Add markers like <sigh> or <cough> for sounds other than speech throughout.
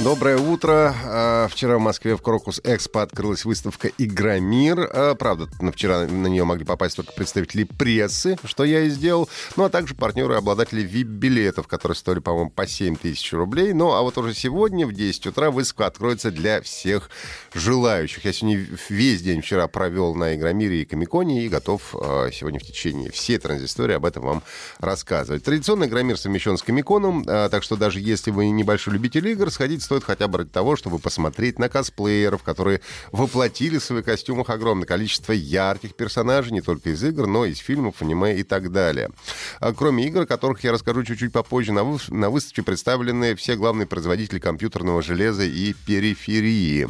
Доброе утро. А, Вчера в Москве в Крокус Экспо открылась выставка «Игромир». А, Правда, на вчера на нее могли попасть только представители прессы, что я и сделал. Ну, а также партнеры и обладатели VIP-билетов, которые стоили, по-моему, по 7 тысяч рублей. Ну, а вот уже сегодня в 10 утра выставка откроется для всех желающих. Я сегодня весь день вчера провел на Игромире и Комиконе и готов а, сегодня в течение всей транзистории об этом вам рассказывать. Традиционный Игромир совмещен с Комиконом, так что даже если вы небольшой любитель игр, сходить стоит хотя бы ради того, чтобы посмотреть на косплееров, которые воплотили в своих костюмах огромное количество ярких персонажей, не только из игр, но и из фильмов, аниме и так далее. А Кроме игр, о которых я расскажу чуть-чуть попозже, на, вы- на выставке представлены все главные производители компьютерного железа и периферии.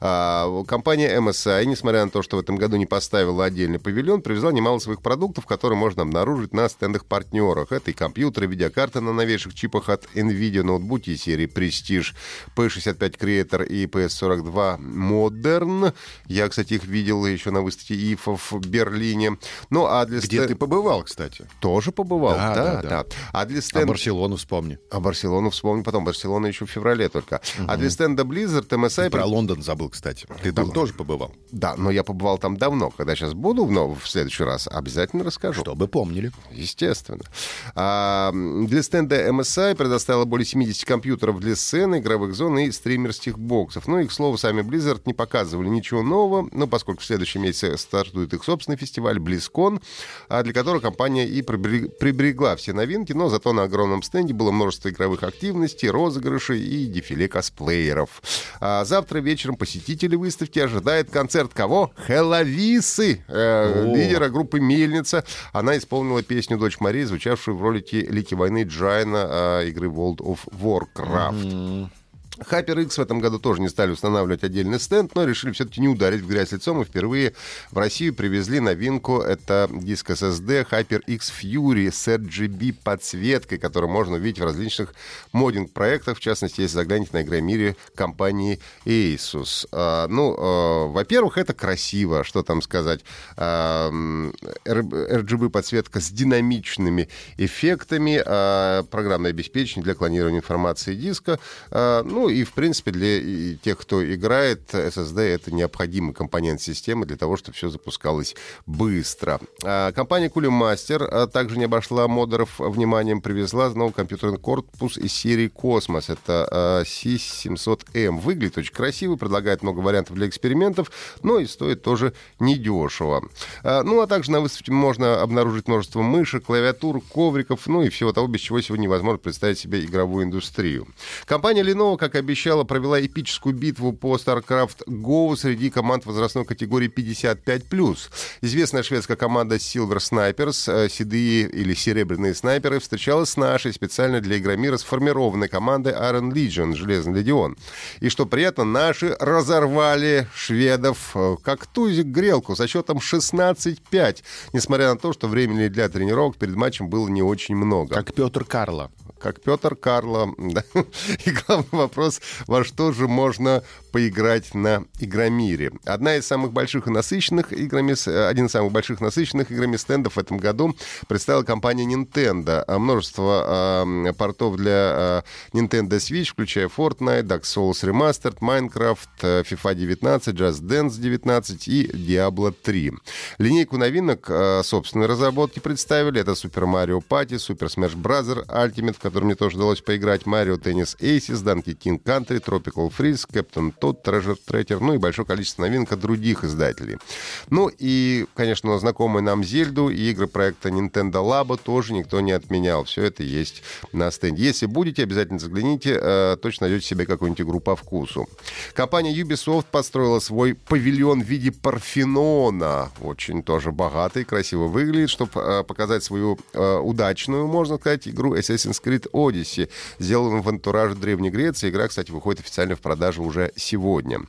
А, Компания MSI, несмотря на то, что в этом году не поставила отдельный павильон, привезла немало своих продуктов, которые можно обнаружить на стендах партнерах. Это и компьютеры, видеокарты на новейших чипах от NVIDIA, ноутбуки серии Prestige, P65 Creator и PS42 Modern. Я, кстати, их видел еще на выставке IFA в Берлине. Ну, а для Где стен- ты побывал, кстати? Тоже побывал, Да, да, да, да. А для А стенда... Барселону вспомни. А Барселону вспомню потом. Барселона еще в феврале только. А для стенда Blizzard MSI... Про Лондон забыл, кстати. Ты там тоже побывал. Да, но я побывал там давно. Когда сейчас буду в, в следующий раз, обязательно расскажу. Чтобы помнили. Естественно. А, для стенда MSI предоставила более 70 компьютеров для сцены, игровых зон и стримерских боксов. Ну и, к слову, сами Blizzard не показывали ничего нового, но поскольку в следующем месяце стартует их собственный фестиваль BlizzCon, а для которого компания и приберег- приберегла все новинки, но зато на огромном стенде было множество игровых активностей, розыгрышей и дефиле косплееров. А завтра вечером посетители выставки ожидает концерт кого? Хеловисы, э, лидера группы «Мельница». Она исполнила песню «Дочь Марии», звучавшую в ролике Лики войны Джайна э, игры World of Warcraft. Hyper X в этом году тоже не стали устанавливать отдельный стенд, но решили все-таки не ударить в грязь лицом и впервые в Россию привезли новинку. Это диск SSD Hyper X Fury с RGB подсветкой, которую можно увидеть в различных моддинг-проектах, в частности, если заглянете на Игромире компании Asus. А, ну, а, во-первых, это красиво, что там сказать. А, RGB подсветка с динамичными эффектами, а, программное обеспечение для клонирования информации диска. А, И, в принципе, для тех, кто играет, SSD — это необходимый компонент системы для того, чтобы все запускалось быстро. А, Компания а, также не обошла модеров вниманием, привезла новый компьютерный корпус из серии Космос. Это а, C700M. Выглядит очень красиво, предлагает много вариантов для экспериментов, но и стоит тоже недешево. А, Ну, а также на выставке можно обнаружить множество мышек, клавиатур, ковриков, ну и всего того, без чего сегодня невозможно представить себе игровую индустрию. Компания Lenovo, как обещала, провела эпическую битву по StarCraft Go среди команд возрастной категории 55+. Известная шведская команда Silver Snipers, э, седые или серебряные снайперы, встречалась с нашей специально для Игромира сформированной командой Iron Legion, Железный Легион. И что приятно, наши разорвали шведов э, как тузик грелку со счетом 16-5, несмотря на то, что времени для тренировок перед матчем было не очень много Как Петр Карло. как Петр Карло. <laughs> да. И главный вопрос, во что же можно поиграть на Игромире. Одна из самых больших и насыщенных играми, э, один из самых больших насыщенных играми стендов в этом году представила компания Nintendo. А Множество э, портов для э, Nintendo Switch, включая Fortnite, Dark Souls Remastered, Minecraft, э, FIFA 19, Just Dance 19 и Diablo 3. Линейку новинок э, собственной разработки представили. Это Super Mario Party, Super Smash Bros. Ultimate, в который мне тоже удалось поиграть, Mario Tennis Aces, Donkey King Country, Tropical Freeze, Captain Todd, Treasure Tracker, ну и большое количество новинок от других издателей. Ну и, конечно, знакомые нам Зельду и игры проекта Nintendo Labo тоже никто не отменял. Все это есть на стенде. Если будете, обязательно загляните, э, точно найдете себе какую-нибудь игру по вкусу. Компания Ubisoft построила свой павильон в виде Парфенона. Очень тоже богатый, красиво выглядит, чтобы показать свою э, удачную, можно сказать, игру Assassin's Creed Odyssey, сделанную в антураже Древней Греции. Игра, кстати, выходит официально в продажу уже сегодня.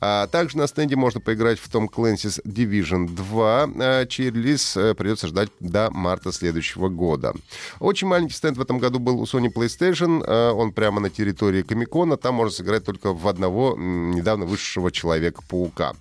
А также на стенде можно поиграть в Tom Clancy's Division 2, а, чей релиз а, придется ждать до марта следующего года. Очень маленький стенд в этом году был у Sony PlayStation. А, он прямо на территории Комикона. Там можно сыграть только в одного недавно вышедшего Человека-паука.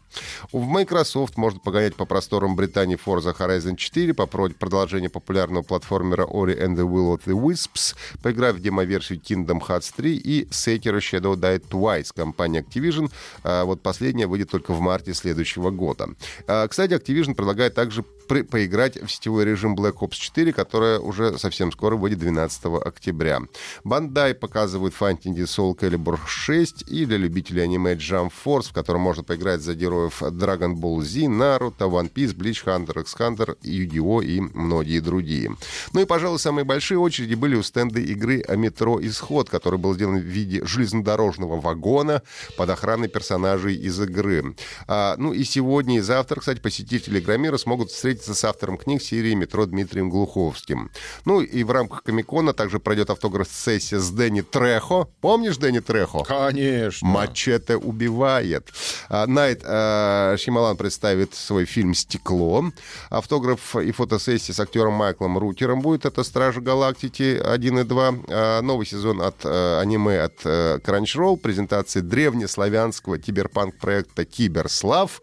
В Microsoft можно погонять по просторам Британии Forza Horizon 4, по продолжению популярного платформера Ori and the Will of the Wisps, поиграть в демо-версию Kingdom Hearts 3 и Sekiro Shadow Die Twice компании Activision. А вот последняя выйдет только в марте следующего года. А, кстати, Activision предлагает также поиграть в сетевой режим Black Ops 4, которая уже совсем скоро выйдет 12 октября. Bandai показывает Fantasy Soul Calibur 6 и для любителей аниме Jump Force, в котором можно поиграть за героев Dragon Ball Z, Naruto, One Piece, Bleach Hunter, X Hunter, Yu-Gi-Oh! и многие другие. Ну и, пожалуй, самые большие очереди были у стенда игры метро «Исход», который был сделан в виде железнодорожного вагона под охраной персонажей из игры. А, ну и сегодня и завтра, кстати, посетители Игромира смогут встретиться с автором книг серии «Метро» Дмитрием Глуховским. Ну и в рамках Комикона также пройдет автограф-сессия с Дэнни Трехо. Помнишь Дэнни Трехо? Конечно. «Мачете убивает». А, Найт а, Шималан представит свой фильм «Стекло». Автограф и фотосессия с актером Майклом Рутером будет. Это «Стражи Галактики» 1 и 2. А, новый сезон от а, аниме от а, Crunchyroll. Презентации древнеславянского киберпанк-проекта «Киберслав».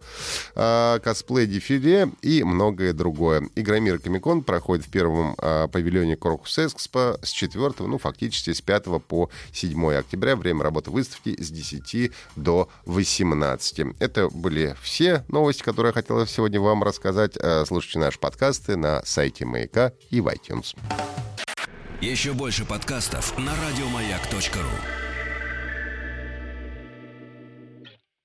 А, косплей-дефиле и многое другое. Игромир Комикон проходит в первом э, павильоне Крокус Экспо с 4, ну, фактически с 5 по 7 октября. Время работы выставки с 10 до 18. Это были все новости, которые я хотел сегодня вам рассказать. Э, слушайте наши подкасты на сайте Маяка и в iTunes. Еще больше подкастов на радиомаяк.ру